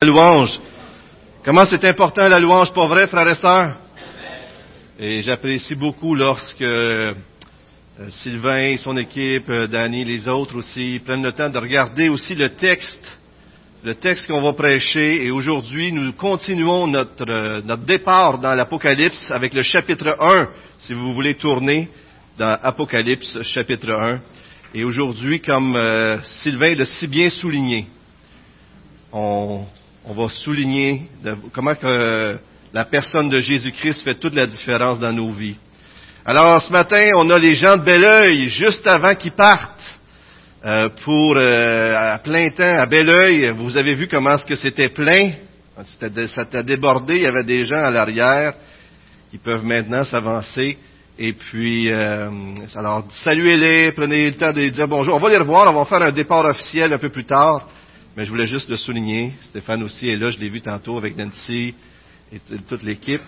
La louange. Comment c'est important la louange, pas vrai, frères et sœurs? Et j'apprécie beaucoup lorsque euh, Sylvain, son équipe, euh, Danny, les autres aussi, prennent le temps de regarder aussi le texte, le texte qu'on va prêcher. Et aujourd'hui, nous continuons notre, euh, départ dans l'Apocalypse avec le chapitre 1, si vous voulez tourner dans Apocalypse chapitre 1. Et aujourd'hui, comme Sylvain l'a si bien souligné, on, on va souligner comment que la personne de Jésus-Christ fait toute la différence dans nos vies. Alors ce matin, on a les gens de Belleuil juste avant qu'ils partent euh, pour euh, à plein temps à Belleuil. Vous avez vu comment est-ce que c'était plein? Ça t'a débordé. Il y avait des gens à l'arrière qui peuvent maintenant s'avancer. Et puis, euh, alors, saluez-les, prenez le temps de dire bonjour. On va les revoir, on va faire un départ officiel un peu plus tard. Mais je voulais juste le souligner. Stéphane aussi est là, je l'ai vu tantôt avec Nancy et toute l'équipe.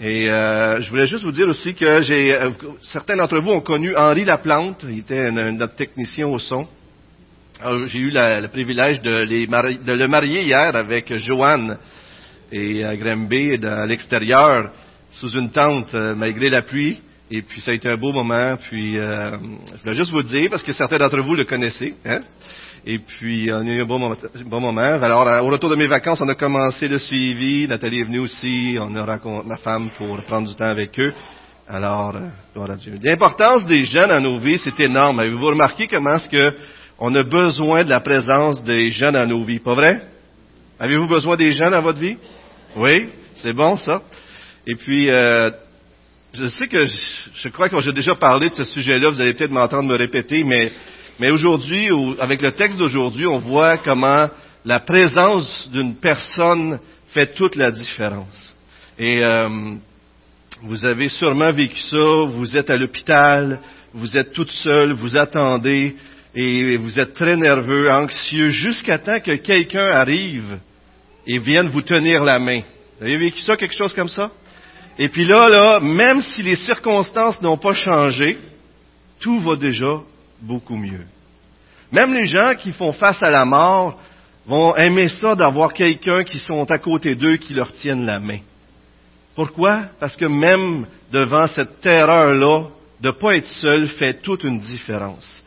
Et euh, je voulais juste vous dire aussi que j'ai euh, certains d'entre vous ont connu Henri Laplante, il était notre technicien au son. J'ai eu le privilège de, le marier hier avec Joanne et euh, Grimby à l'extérieur sous une tente malgré la pluie. Et puis ça a été un beau moment. Puis je voulais juste vous dire parce que certains d'entre vous le connaissez. Hein? Et puis, on a eu un bon moment. Alors, au retour de mes vacances, on a commencé le suivi. Nathalie est venue aussi. On a rencontré ma femme pour prendre du temps avec eux. Alors, euh, Dieu. L'importance des jeunes dans nos vies, c'est énorme. Avez-vous remarqué comment est-ce que on a besoin de la présence des jeunes dans nos vies? Pas vrai? Avez-vous besoin des jeunes dans votre vie? Oui? C'est bon, ça? Et puis, euh, je sais que je, je crois que j'ai déjà parlé de ce sujet-là. Vous allez peut-être m'entendre me répéter, mais mais aujourd'hui, avec le texte d'aujourd'hui, on voit comment la présence d'une personne fait toute la différence. Et euh, vous avez sûrement vécu ça, vous êtes à l'hôpital, vous êtes toute seule, vous attendez et vous êtes très nerveux, anxieux, jusqu'à temps que quelqu'un arrive et vienne vous tenir la main. Vous avez vécu ça, quelque chose comme ça? Et puis là, là, même si les circonstances n'ont pas changé, tout va déjà beaucoup mieux. Même les gens qui font face à la mort vont aimer ça d'avoir quelqu'un qui sont à côté d'eux qui leur tienne la main. Pourquoi? Parce que même devant cette terreur-là, de ne pas être seul fait toute une différence.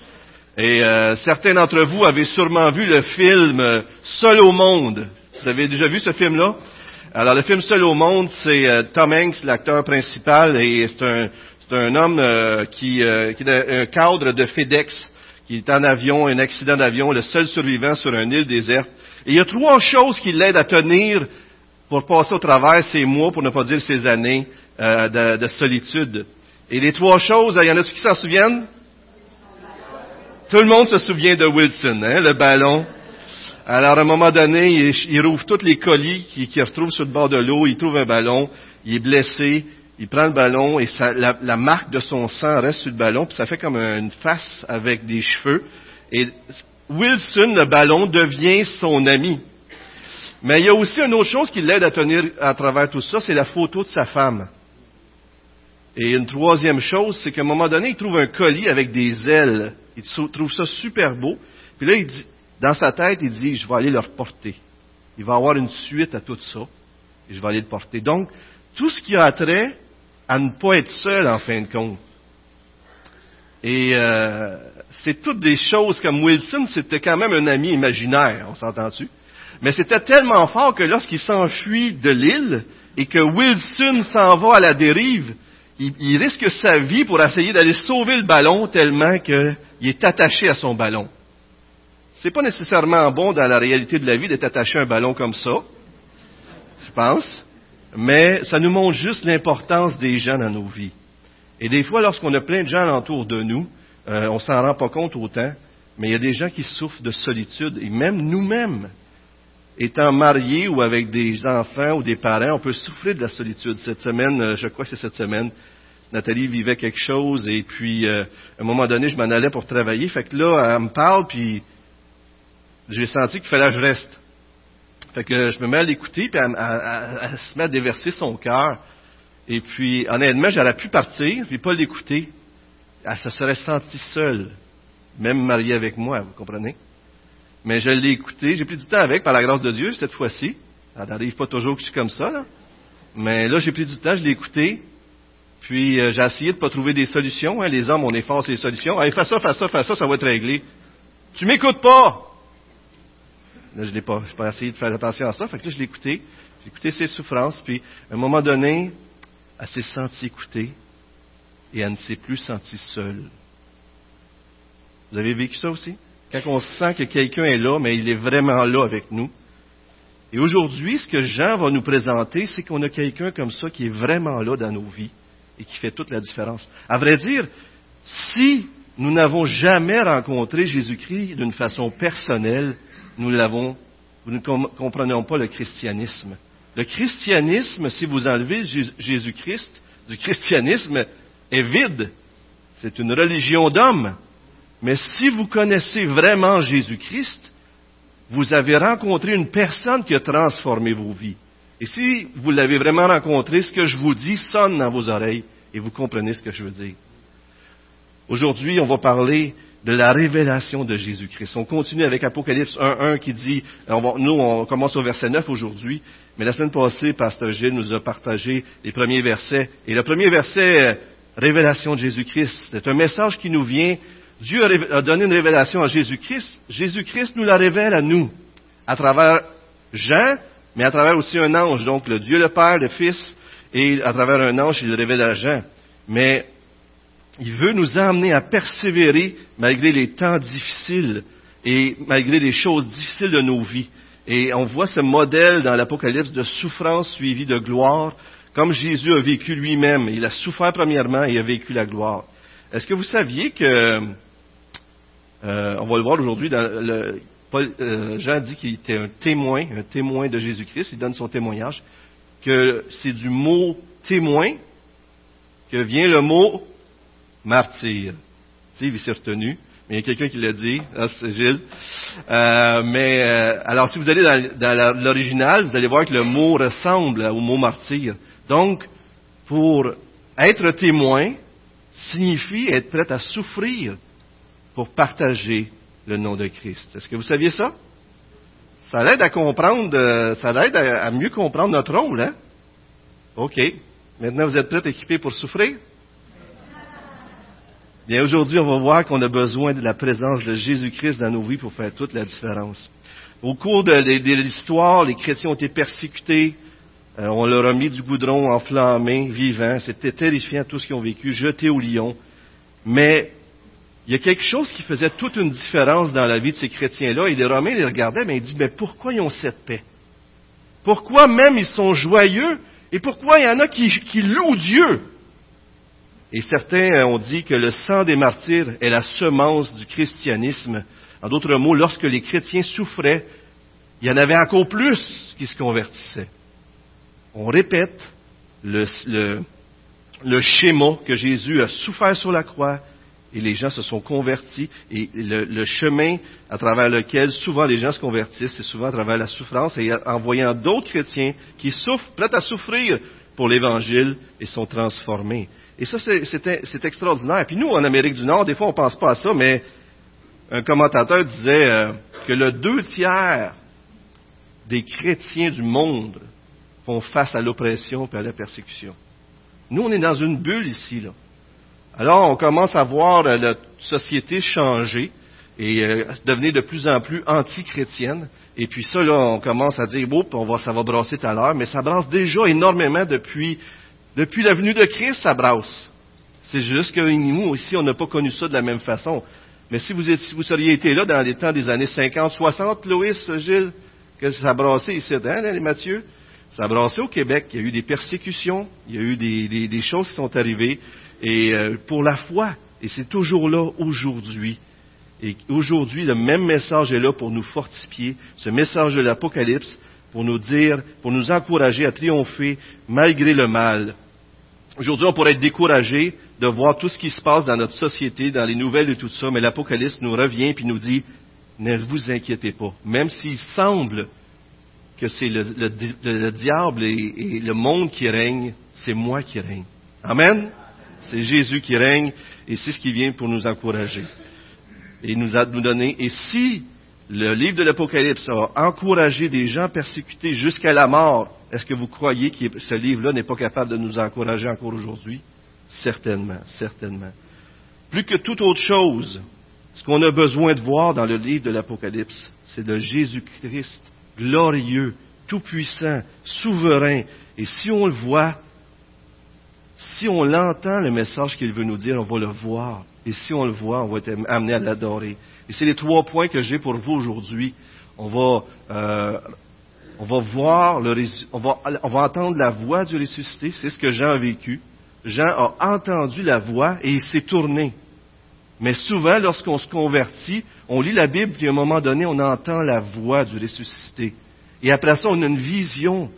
Et euh, certains d'entre vous avez sûrement vu le film euh, Seul au monde. Vous avez déjà vu ce film-là? Alors le film Seul au monde, c'est euh, Tom Hanks, l'acteur principal, et c'est un, c'est un homme euh, qui, euh, qui, est un cadre de FedEx, qui est en avion, un accident d'avion, le seul survivant sur une île déserte. Et il y a trois choses qui l'aident à tenir pour passer au travers ces mois, pour ne pas dire ces années euh, de, solitude. Et les trois choses, il y en a qui s'en souviennent? Tout le monde se souvient de Wilson, hein, le ballon. Alors, à un moment donné, il rouvre tous les colis qu'il retrouve sur le bord de l'eau, il trouve un ballon, il est blessé, il prend le ballon et la, marque de son sang reste sur le ballon, puis ça fait comme une face avec des cheveux. Et Wilson, le ballon, devient son ami. Mais il y a aussi une autre chose qui l'aide à tenir à travers tout ça, c'est la photo de sa femme. Et une troisième chose, c'est qu'à un moment donné, il trouve un colis avec des ailes. Il trouve ça super beau. Puis là, il dit, dans sa tête, il dit, je vais aller le reporter. Il va avoir une suite à tout ça. Je vais aller le porter. Donc, tout ce qui a trait à ne pas être seul en fin de compte. Et euh, c'est toutes des choses comme Wilson, c'était quand même un ami imaginaire, on s'entend-tu? Mais c'était tellement fort que lorsqu'il s'enfuit de l'île et que Wilson s'en va à la dérive, il, risque sa vie pour essayer d'aller sauver le ballon tellement qu'il est attaché à son ballon. C'est pas nécessairement bon dans la réalité de la vie d'être attaché à un ballon comme ça, je pense mais ça nous montre juste l'importance des gens dans nos vies. Et des fois, lorsqu'on a plein de gens autour de nous, euh, on s'en rend pas compte autant, mais il y a des gens qui souffrent de solitude, et même nous-mêmes, étant mariés ou avec des enfants ou des parents, on peut souffrir de la solitude. Cette semaine, euh, je crois que c'est cette semaine, Nathalie vivait quelque chose, et puis euh, à un moment donné, je m'en allais pour travailler, fait que là, elle me parle, puis j'ai senti qu'il fallait que je reste. Fait que je me mets à l'écouter, puis elle, se met à déverser son cœur. Et puis, honnêtement, j'aurais pu partir, puis pas l'écouter. Elle se serait sentie seule, même mariée avec moi, vous comprenez? mais je l'ai écouté. J'ai pris du temps avec, par la grâce de Dieu, cette fois-ci. Ça n'arrive pas toujours que je suis comme ça, là. Mais là, j'ai pris du temps, je l'ai écouté. Puis euh, j'ai essayé de pas trouver des solutions. Hein. Les hommes, on efface les solutions. Hey, fais ça, fais ça, fais ça, ça va être réglé. Tu m'écoutes pas! Je n'ai pas, pas essayé de faire attention à ça. Fait que là, je l'ai écouté. J'ai écouté ses souffrances. Puis, à un moment donné, elle s'est sentie écoutée et elle ne s'est plus sentie seule. Vous avez vécu ça aussi? Quand on sent que quelqu'un est là, mais il est vraiment là avec nous. Et aujourd'hui, ce que Jean va nous présenter, c'est qu'on a quelqu'un comme ça qui est vraiment là dans nos vies et qui fait toute la différence. À vrai dire, si nous n'avons jamais rencontré Jésus-Christ d'une façon personnelle, nous l'avons, nous ne comprenons pas le christianisme. Le christianisme, si vous enlevez Jésus-Christ du christianisme, est vide. C'est une religion d'homme. Mais si vous connaissez vraiment Jésus-Christ, vous avez rencontré une personne qui a transformé vos vies. Et si vous l'avez vraiment rencontré, ce que je vous dis sonne dans vos oreilles et vous comprenez ce que je veux dire. Aujourd'hui, on va parler de la révélation de Jésus-Christ. On continue avec Apocalypse 1.1 qui dit, nous on commence au verset 9 aujourd'hui, mais la semaine passée, Pasteur Gilles nous a partagé les premiers versets. Et le premier verset, révélation de Jésus-Christ, c'est un message qui nous vient Dieu a donné une révélation à Jésus-Christ. Jésus-Christ nous la révèle à nous, à travers Jean, mais à travers aussi un ange. Donc, le Dieu le Père, le Fils, et à travers un ange, il le révèle à Jean. Mais il veut nous amener à persévérer malgré les temps difficiles et malgré les choses difficiles de nos vies. Et on voit ce modèle dans l'Apocalypse de souffrance suivie de gloire, comme Jésus a vécu lui-même. Il a souffert premièrement et a vécu la gloire. Est-ce que vous saviez que euh, on va le voir aujourd'hui. Euh, Jean dit qu'il était un témoin, un témoin de Jésus-Christ. Il donne son témoignage. Que c'est du mot témoin que vient le mot martyr. Sais, il s'est retenu. Mais il y a quelqu'un qui l'a dit, ah, c'est Gilles. Euh, mais alors, si vous allez dans, l'original, vous allez voir que le mot ressemble au mot martyr. Donc, pour être témoin signifie être prêt à souffrir pour partager le nom de Christ. Est-ce que vous saviez ça? Ça l'aide à comprendre, euh, ça l'aide à, mieux comprendre notre rôle, hein? OK. Maintenant, vous êtes prêts équipés pour souffrir? Bien, aujourd'hui, on va voir qu'on a besoin de la présence de Jésus-Christ dans nos vies pour faire toute la différence. Au cours de, l'histoire, les chrétiens ont été persécutés, euh, on leur a mis du goudron enflammé, vivant, c'était terrifiant tout ce qu'ils ont vécu, jetés au lion. Mais il y a quelque chose qui faisait toute une différence dans la vie de ces chrétiens-là. Et les Romains les regardaient, mais ils disaient, mais pourquoi ils ont cette paix? Pourquoi même ils sont joyeux? Et pourquoi il y en a qui, qui louent Dieu? Et certains ont dit que le sang des martyrs est la semence du christianisme. En d'autres mots, lorsque les chrétiens souffraient, il y en avait encore plus qui se convertissaient. On répète le schéma que Jésus a souffert sur la croix, et les gens se sont convertis. Et le, chemin à travers lequel souvent les gens se convertissent, c'est souvent à travers la souffrance et en voyant d'autres chrétiens qui souffrent, prêts à souffrir pour l'Évangile et sont transformés. Et ça, c'est extraordinaire. Puis nous, en Amérique du Nord, des fois, on ne pense pas à ça, mais un commentateur disait euh, que le deux tiers des chrétiens du monde font face à l'oppression et à la persécution. Nous, on est dans une bulle ici, là. Alors, on commence à voir la société changer et euh, devenir de plus en plus anti-chrétienne. Et puis ça, là, on commence à dire, oups, on va, ça va brasser tout à l'heure, mais ça brasse déjà énormément depuis, depuis la venue de Christ, ça brasse. C'est juste que nous, ici, on n'a pas connu ça de la même façon. Mais si vous, seriez été là dans les temps des années 50, 60, Loïs, Gilles, que ça brassait ici, hein, Mathieu? Ça a brassé au Québec. Il y a eu des persécutions, il y a eu des, des choses qui sont arrivées et euh, pour la foi. Et c'est toujours là aujourd'hui. Et aujourd'hui, le même message est là pour nous fortifier, ce message de l'Apocalypse, pour nous dire, pour nous encourager à triompher malgré le mal. Aujourd'hui, on pourrait être découragé de voir tout ce qui se passe dans notre société, dans les nouvelles et tout ça, mais l'Apocalypse nous revient et nous dit, ne vous inquiétez pas. Même s'il semble que c'est le, diable et le monde qui règne, c'est moi qui règne. Amen? C'est Jésus qui règne et c'est ce qui vient pour nous encourager et nous, a, nous donner. Et si le livre de l'Apocalypse a encouragé des gens persécutés jusqu'à la mort, est-ce que vous croyez que ce livre-là n'est pas capable de nous encourager encore aujourd'hui? Certainement, certainement. Plus que toute autre chose, ce qu'on a besoin de voir dans le livre de l'Apocalypse, c'est le Jésus-Christ glorieux, tout-puissant, souverain. Et si on le voit, si on l'entend, le message qu'il veut nous dire, on va le voir. Et si on le voit, on va être amené à l'adorer. Et c'est les trois points que j'ai pour vous aujourd'hui. On va, euh, on va voir, le, on, va, on va entendre la voix du ressuscité. C'est ce que Jean a vécu. Jean a entendu la voix et il s'est tourné. Mais souvent, lorsqu'on se convertit, on lit la Bible, puis à un moment donné, on entend la voix du ressuscité. Et après ça, on a une vision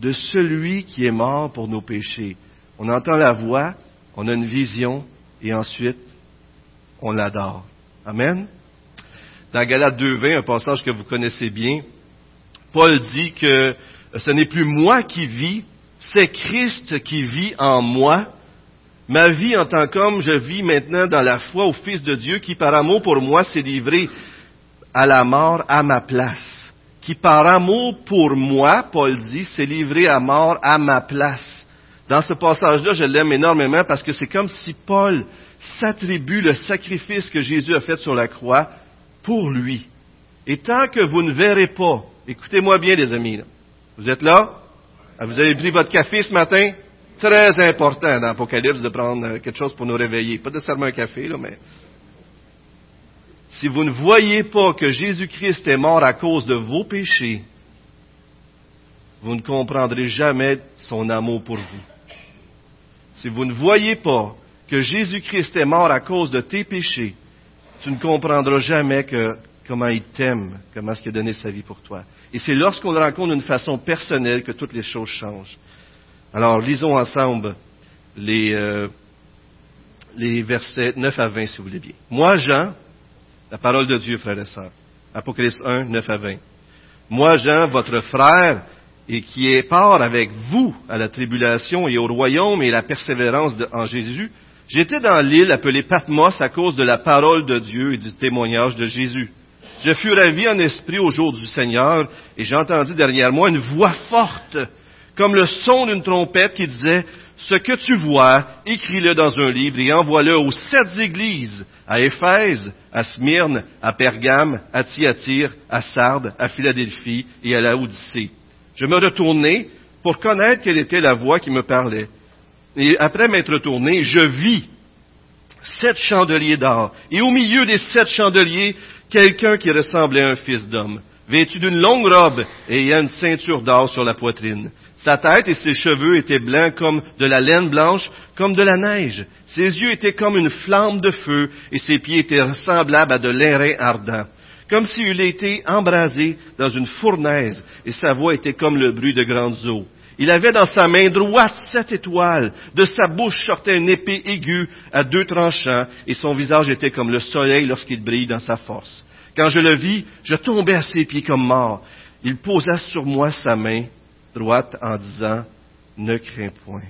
de celui qui est mort pour nos péchés. On entend la voix, on a une vision, et ensuite, on l'adore. Amen. Dans Galates 2.20, un passage que vous connaissez bien, Paul dit que ce n'est plus moi qui vis, c'est Christ qui vit en moi. Ma vie en tant qu'homme, je vis maintenant dans la foi au Fils de Dieu qui, par amour pour moi, s'est livré à la mort à ma place. Qui, par amour pour moi, Paul dit, s'est livré à mort à ma place. Dans ce passage-là, je l'aime énormément parce que c'est comme si Paul s'attribue le sacrifice que Jésus a fait sur la croix pour lui. Et tant que vous ne verrez pas, écoutez-moi bien les amis, vous êtes là? Ah, vous avez pris votre café ce matin? Très important dans l'Apocalypse de prendre euh, quelque chose pour nous réveiller. Pas nécessairement un café, là, mais... Si vous ne voyez pas que Jésus-Christ est mort à cause de vos péchés, vous ne comprendrez jamais son amour pour vous. Si vous ne voyez pas que Jésus-Christ est mort à cause de tes péchés, tu ne comprendras jamais que, comment il t'aime, comment est-ce qu'il a donné sa vie pour toi. Et c'est lorsqu'on le rencontre d'une façon personnelle que toutes les choses changent. Alors, lisons ensemble les, euh, les versets 9 à 20, si vous voulez bien. Moi, Jean, la parole de Dieu, frères et sœurs. Apocalypse 1, 9 à 20. Moi, Jean, votre frère, et qui est part avec vous à la tribulation et au royaume et la persévérance en Jésus, j'étais dans l'île appelée Patmos à cause de la parole de Dieu et du témoignage de Jésus. Je fus ravi en esprit au jour du Seigneur, et j'entendis derrière moi une voix forte, comme le son d'une trompette qui disait, Ce que tu vois, écris-le dans un livre et envoie-le aux sept églises, à Éphèse, à Smyrne, à Pergame, à Thyatire, à Sardes, à Philadelphie et à la Odyssée. Je me retournai pour connaître quelle était la voix qui me parlait. Et après m'être retourné, je vis sept chandeliers d'or. Et au milieu des sept chandeliers, quelqu'un qui ressemblait à un fils d'homme, vêtu d'une longue robe et ayant une ceinture d'or sur la poitrine. Sa tête et ses cheveux étaient blancs comme de la laine blanche, comme de la neige. Ses yeux étaient comme une flamme de feu et ses pieds étaient semblables à de l'airain ardent, comme s'il été embrasé dans une fournaise et sa voix était comme le bruit de grandes eaux. Il avait dans sa main droite sept étoiles. De sa bouche sortait une épée aiguë à deux tranchants, et son visage était comme le soleil lorsqu'il brille dans sa force. Quand je le vis, je tombai à ses pieds comme mort. Il posa sur moi sa main droite en disant, Ne crains point.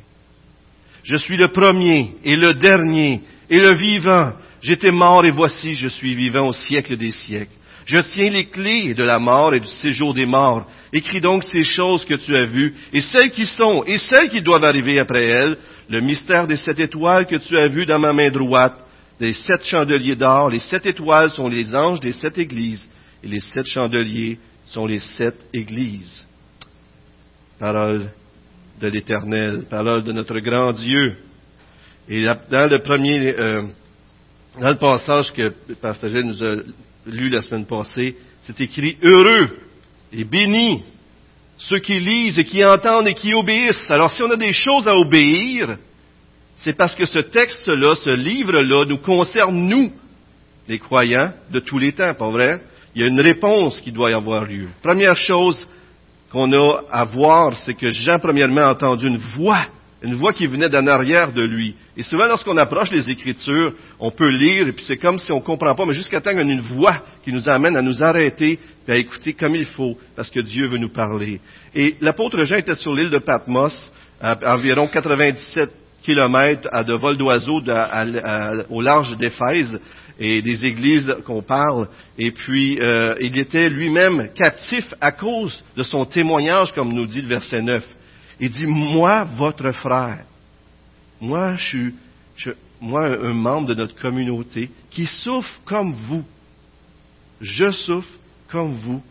Je suis le premier et le dernier et le vivant. J'étais mort et voici, je suis vivant au siècle des siècles. Je tiens les clés de la mort et du séjour des morts. Écris donc ces choses que tu as vues, et celles qui sont, et celles qui doivent arriver après elles, le mystère des sept étoiles que tu as vues dans ma main droite, des sept chandeliers d'or. Les sept étoiles sont les anges des sept églises, et les sept chandeliers sont les sept églises. Parole de l'Éternel, parole de notre grand Dieu. Et dans le premier, euh, dans le passage que Pasteur nous a lu la semaine passée, c'est écrit heureux et bénis ceux qui lisent et qui entendent et qui obéissent. Alors si on a des choses à obéir, c'est parce que ce texte-là, ce livre-là, nous concerne nous, les croyants de tous les temps, pas vrai? Il y a une réponse qui doit y avoir lieu. Première chose qu'on a à voir, c'est que Jean, premièrement, a entendu une voix une voix qui venait d'en arrière de lui. Et souvent, lorsqu'on approche les Écritures, on peut lire, et puis c'est comme si on ne comprend pas, mais jusqu'à temps qu'on ait une voix qui nous amène à nous arrêter et à écouter comme il faut, parce que Dieu veut nous parler. Et l'apôtre Jean était sur l'île de Patmos, à environ 97 kilomètres de vol d'oiseau au large d'Éphèse. et des églises qu'on parle. Et puis, euh, il était lui-même captif à cause de son témoignage, comme nous dit le verset 9. Il dit, moi, votre frère, moi, je suis, moi, un membre de notre communauté qui souffre comme vous. Je souffre comme vous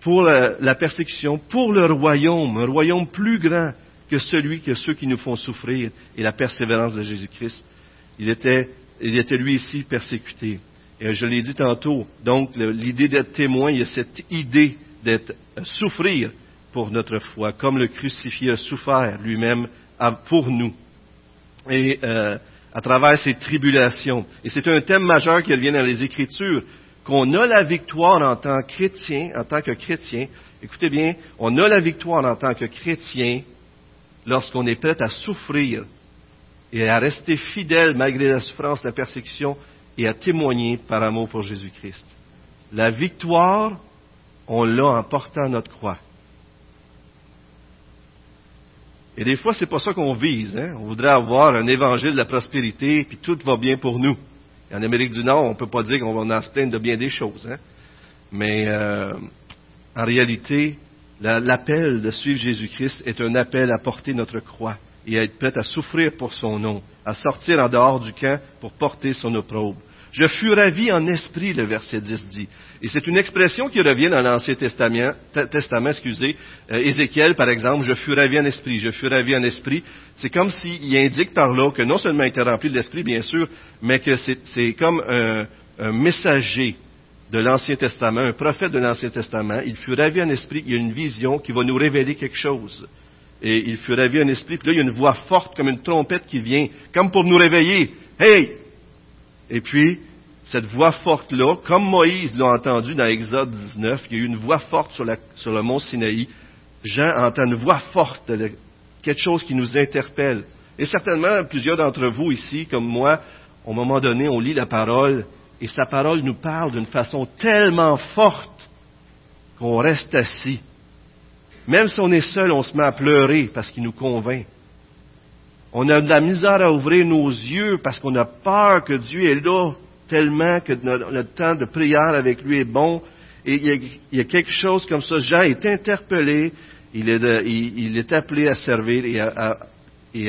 pour la, persécution, pour le royaume, un royaume plus grand que celui que ceux qui nous font souffrir et la persévérance de Jésus-Christ. Il était, il était lui ici persécuté. Et je l'ai dit tantôt, donc l'idée d'être témoin, il y a cette idée d'être souffrir pour notre foi, comme le crucifié a souffert lui-même pour nous. Et euh, à travers ces tribulations. Et c'est un thème majeur qui revient dans les Écritures qu'on a la victoire en tant que chrétien, en tant que chrétien. Écoutez bien, on a la victoire en tant que chrétien lorsqu'on est prêt à souffrir et à rester fidèle malgré la souffrance, la persécution et à témoigner par amour pour Jésus-Christ. La victoire, on l'a en portant notre croix. Et des fois, c'est pas ça qu'on vise. Hein? On voudrait avoir un évangile de la prospérité, puis tout va bien pour nous. En Amérique du Nord, on peut pas dire qu'on va en se plaindre de bien des choses. Hein? Mais euh, en réalité, l'appel de suivre Jésus-Christ est un appel à porter notre croix et à être prêt à souffrir pour son nom, à sortir en dehors du camp pour porter son opprobre. Je fus ravi en esprit, le verset 10 dit. Et c'est une expression qui revient dans l'Ancien Testament, testament, excusez, euh, Ézéchiel par exemple, je fus ravi en esprit, je fus ravi en esprit. C'est comme s'il indique par là que non seulement il était rempli de l'esprit, bien sûr, mais que c'est comme un, un messager de l'Ancien Testament, un prophète de l'Ancien Testament. Il fut ravi en esprit, il y a une vision qui va nous révéler quelque chose. Et il fut ravi en esprit, puis là il y a une voix forte comme une trompette qui vient, comme pour nous réveiller. Hey, et puis, cette voix forte-là, comme Moïse l'a entendu dans Exode 19, il y a eu une voix forte sur, le mont Sinaï. Jean entend une voix forte, quelque chose qui nous interpelle. Et certainement, plusieurs d'entre vous ici, comme moi, au moment donné, on lit la parole et sa parole nous parle d'une façon tellement forte qu'on reste assis. Même si on est seul, on se met à pleurer parce qu'il nous convainc. On a de la misère à ouvrir nos yeux parce qu'on a peur que Dieu est là tellement que notre, temps de prière avec lui est bon. Et il y, a, quelque chose comme ça. Jean est interpellé, il est, appelé à servir et,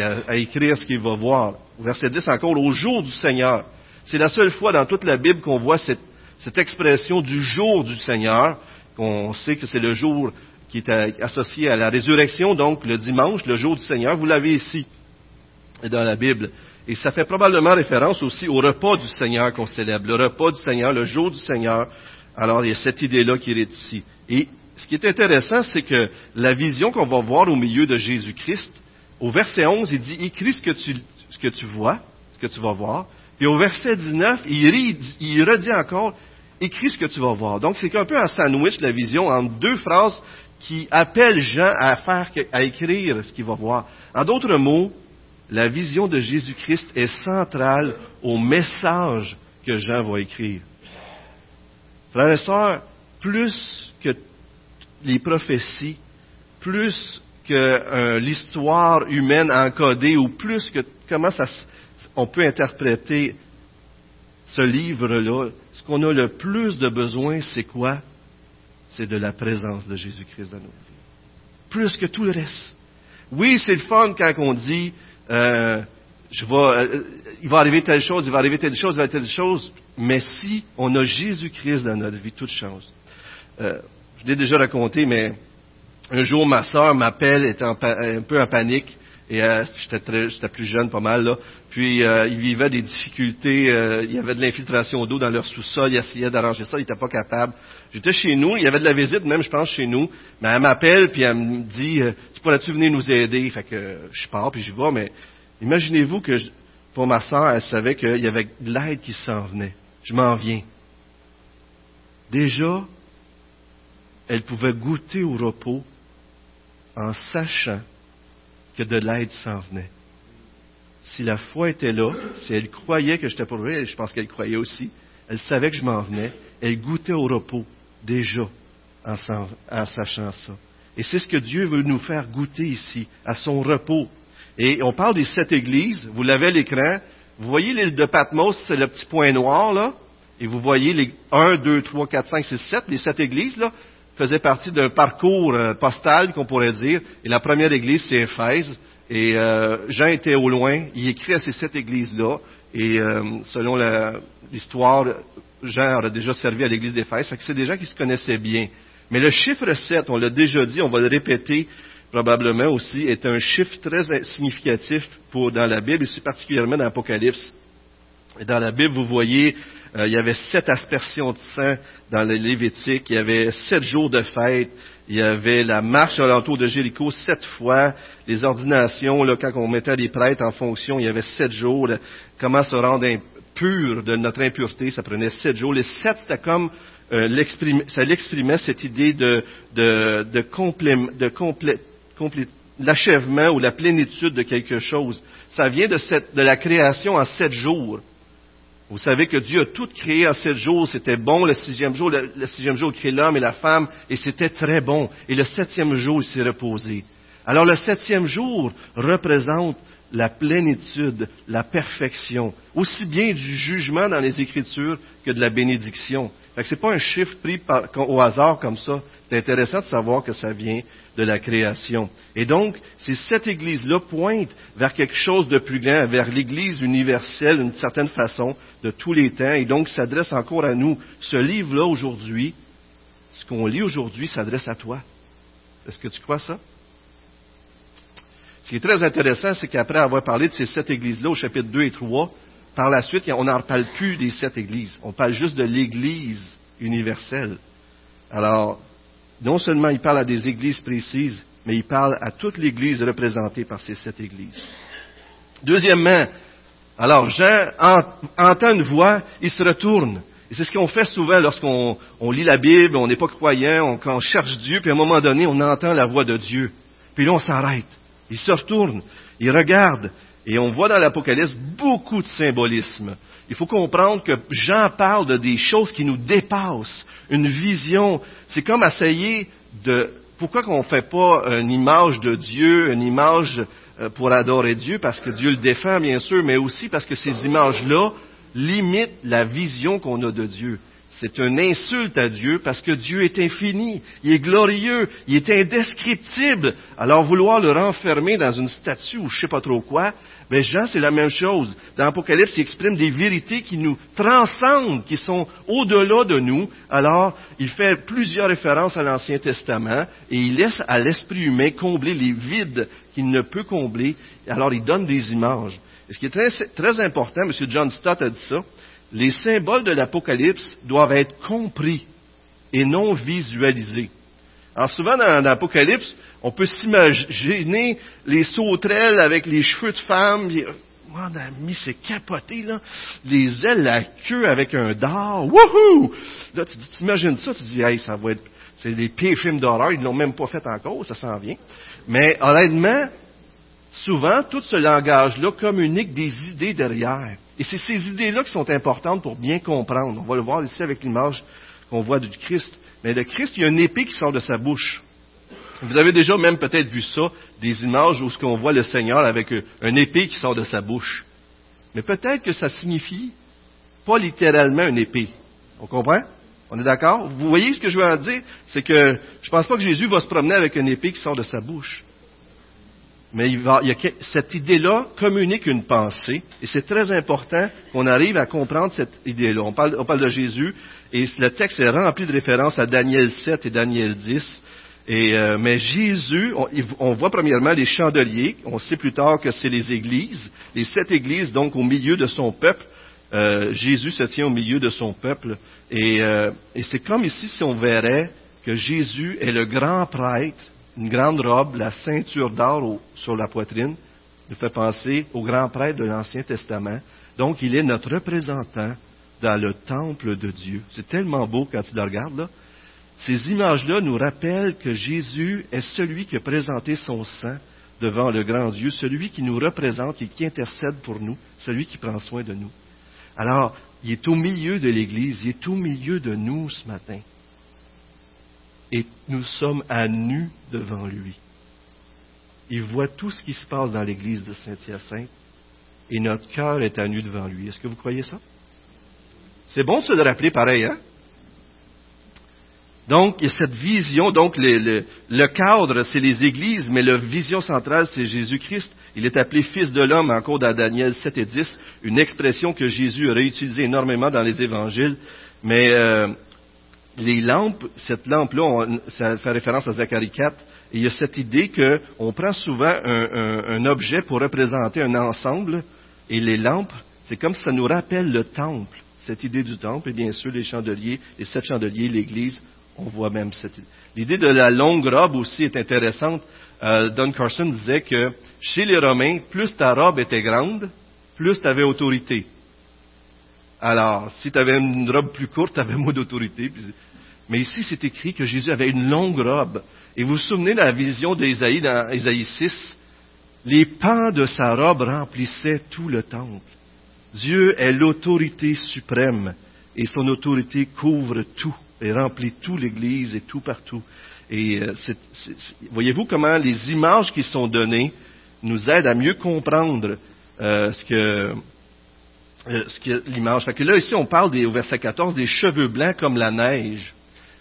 à, écrire ce qu'il va voir. Verset 10 encore, au jour du Seigneur. C'est la seule fois dans toute la Bible qu'on voit cette, cette expression du jour du Seigneur, qu'on sait que c'est le jour qui est associé à la résurrection, donc le dimanche, le jour du Seigneur. Vous l'avez ici dans la Bible. Et ça fait probablement référence aussi au repas du Seigneur qu'on célèbre, le repas du Seigneur, le jour du Seigneur. Alors, il y a cette idée-là qui est ici. Et ce qui est intéressant, c'est que la vision qu'on va voir au milieu de Jésus-Christ, au verset 11, il dit, écris ce que tu, ce que tu vois, ce que tu vas voir. Puis au verset 19, il, il redit encore, écris ce que tu vas voir. Donc, c'est un peu un sandwich, la vision, entre deux phrases qui appellent Jean à faire, à écrire ce qu'il va voir. En d'autres mots, la vision de Jésus-Christ est centrale au message que Jean va écrire. Frères et sœurs, plus que les prophéties, plus que euh, l'histoire humaine encodée, ou plus que comment on peut interpréter ce livre-là, ce qu'on a le plus de besoin, c'est quoi? C'est de la présence de Jésus-Christ dans nos vies. Plus que tout le reste. Oui, c'est le fun quand on dit, euh, je vais, euh, il va arriver telle chose, il va arriver telle chose, il va arriver telle chose. Mais si on a Jésus-Christ dans notre vie, toute chose. Euh, je l'ai déjà raconté, mais un jour, ma sœur m'appelle, était un peu en panique, et euh, j'étais plus jeune, pas mal là. Puis euh, ils vivaient des difficultés, euh, il y avait de l'infiltration d'eau dans leur sous-sol, ils essayaient d'arranger ça, ils n'étaient pas capables. J'étais chez nous, il y avait de la visite même, je pense, chez nous. Mais elle m'appelle puis elle me dit, euh, tu pourrais-tu venir nous aider Fait que je pars puis j'y vais. Mais imaginez-vous que pour ma sœur, elle savait qu'il y avait de l'aide qui s'en venait. Je m'en viens. Déjà, elle pouvait goûter au repos en sachant que de l'aide s'en venait. Si la foi était là, si elle croyait que j'étais pour elle, je pense qu'elle croyait aussi, elle savait que je m'en venais, elle goûtait au repos déjà en, en sachant ça. Et c'est ce que Dieu veut nous faire goûter ici, à son repos. Et on parle des sept églises, vous l'avez à l'écran, Vous voyez l'île de Patmos, c'est le petit point noir, là, et vous voyez les 1, 2, 3, 4, 5, 6, 7, les sept églises, là, faisaient partie d'un parcours euh, postal, qu'on pourrait dire. Et la première église, c'est Éphèse. Et euh, Jean était au loin, il écrit à ces sept églises-là. Et euh, selon l'histoire, Jean aurait déjà servi à l'église d'Éphèse. Fait que c'est des gens qui se connaissaient bien. Mais le chiffre 7, on l'a déjà dit, on va le répéter probablement aussi, est un chiffre très significatif pour, dans la Bible, et particulièrement dans l'Apocalypse. Dans la Bible, vous voyez, euh, il y avait sept aspersions de sang dans le Lévitique, il y avait sept jours de fête, il y avait la marche alentour de Jéricho sept fois, les ordinations, là, quand on mettait les prêtres en fonction, il y avait sept jours, comment se rendre pur de notre impureté, ça prenait sept jours. Les sept, c'était comme euh, ça l'exprimait cette idée de, de, de, de l'achèvement ou la plénitude de quelque chose. Ça vient de, de la création en sept jours. Vous savez que Dieu a tout créé en sept jours, c'était bon. Le sixième jour, le, sixième jour, il crée l'homme et la femme, et c'était très bon. Et le septième jour, il s'est reposé. Alors le septième jour représente la plénitude, la perfection, aussi bien du jugement dans les Écritures que de la bénédiction. Ce n'est pas un chiffre pris au hasard comme ça. C'est intéressant de savoir que ça vient de la création. Et donc, ces sept églises-là pointent vers quelque chose de plus grand, vers l'Église universelle d'une certaine façon, de tous les temps, et donc s'adresse encore à nous. Ce livre-là aujourd'hui, ce qu'on lit aujourd'hui s'adresse à toi. Est-ce que tu crois ça? Ce qui est très intéressant, c'est qu'après avoir parlé de ces sept églises-là au chapitre 2 et 3, par la suite, on n'en parle plus des sept églises. On parle juste de l'Église universelle. Alors, non seulement il parle à des églises précises, mais il parle à toute l'Église représentée par ces sept églises. Deuxièmement, alors Jean entend une voix, il se retourne. Et c'est ce qu'on fait souvent lorsqu'on lit la Bible, on n'est pas croyant, on, on, cherche Dieu, puis à un moment donné, on entend la voix de Dieu. Puis là, on s'arrête. Il se retourne, il regarde, et on voit dans l'Apocalypse beaucoup de symbolisme. Il faut comprendre que Jean parle de des choses qui nous dépassent, une vision. C'est comme essayer de... Pourquoi qu'on ne fait pas une image de Dieu, une image euh, pour adorer Dieu, parce que Dieu le défend, bien sûr, mais aussi parce que ces images-là limitent la vision qu'on a de Dieu. C'est une insulte à Dieu parce que Dieu est infini, il est glorieux, il est indescriptible. Alors vouloir le renfermer dans une statue ou je sais pas trop quoi, mais Jean, c'est la même chose. Dans l'Apocalypse, il exprime des vérités qui nous transcendent, qui sont au-delà de nous. Alors, il fait plusieurs références à l'Ancien Testament et il laisse à l'esprit humain combler les vides qu'il ne peut combler. Alors, il donne des images. Et ce qui est très, très important, M. John Stott a dit ça, les symboles de l'Apocalypse doivent être compris et non visualisés. Alors souvent dans, l'Apocalypse, on peut s'imaginer les sauterelles avec les cheveux de femme. Mon ami, c'est capoté, là. Les ailes, la queue avec un dard. Wouhou! Là, tu t'imagines ça, tu dis, hey, ça va être, c'est les pires films d'horreur, ils l'ont même pas fait encore, ça s'en vient. Mais honnêtement, souvent, tout ce langage-là communique des idées derrière. Et c'est ces idées-là qui sont importantes pour bien comprendre. On va le voir ici avec l'image qu'on voit du Christ. Mais le Christ, il y a une épée qui sort de sa bouche. Vous avez déjà même peut-être vu ça, des images où qu'on voit le Seigneur avec une épée qui sort de sa bouche. Mais peut-être que ça signifie pas littéralement une épée. On comprend? On est d'accord? Vous voyez ce que je veux en dire? C'est que je ne pense pas que Jésus va se promener avec une épée qui sort de sa bouche. Mais cette idée-là communique une pensée, et c'est très important qu'on arrive à comprendre cette idée-là. On on parle de Jésus, et le texte est rempli de références à Daniel 7 et Daniel 10. Et, euh, mais Jésus, on, voit premièrement les chandeliers, on sait plus tard que c'est les églises, les sept églises donc au milieu de son peuple. Euh, Jésus se tient au milieu de son peuple. Et, euh, et c'est comme ici si on verrait que Jésus est le grand prêtre une grande robe, la ceinture d'or sur la poitrine, nous fait penser au grand prêtre de l'Ancien Testament. Donc, il est notre représentant dans le temple de Dieu. C'est tellement beau quand tu le regardes là. Ces images-là nous rappellent que Jésus est celui qui a présenté son sang devant le grand Dieu, celui qui nous représente et qui intercède pour nous, celui qui prend soin de nous. Alors, il est au milieu de l'Église, il est au milieu de nous ce matin et nous sommes à nu devant lui. Il voit tout ce qui se passe dans l'église de Saint-Hyacinthe. et notre cœur est à nu devant lui. Est-ce que vous croyez ça? C'est bon de se le rappeler pareil, hein? Donc, il y a cette vision, donc le, cadre, c'est les églises, mais la vision centrale, c'est Jésus-Christ. Il est appelé Fils de l'homme, encore dans Daniel 7 et 10, une expression que Jésus aurait utilisée énormément dans les évangiles. Mais euh, les lampes, cette lampe-là, ça fait référence à Zacharie 4, et il y a cette idée qu'on prend souvent un, un, objet pour représenter un ensemble, et les lampes, c'est comme si ça nous rappelle le temple, cette idée du temple, et bien sûr les chandeliers, les sept chandeliers, l'Église, on voit même cette idée. L'idée de la longue robe aussi est intéressante. Euh, Don Carson disait que chez les Romains, plus ta robe était grande, plus tu avais autorité. Alors, si tu avais une robe plus courte, tu avais moins d'autorité. Mais ici, c'est écrit que Jésus avait une longue robe. Et vous vous souvenez de la vision d'Ésaïe dans Ésaïe 6? Les pans de sa robe remplissaient tout le temple. Dieu est l'autorité suprême et son autorité couvre tout et remplit tout l'Église et tout partout. Et euh, voyez-vous comment les images qui sont données nous aident à mieux comprendre euh, ce que euh, ce que l'image. Fait que là ici on parle au verset 14 des cheveux blancs comme la neige.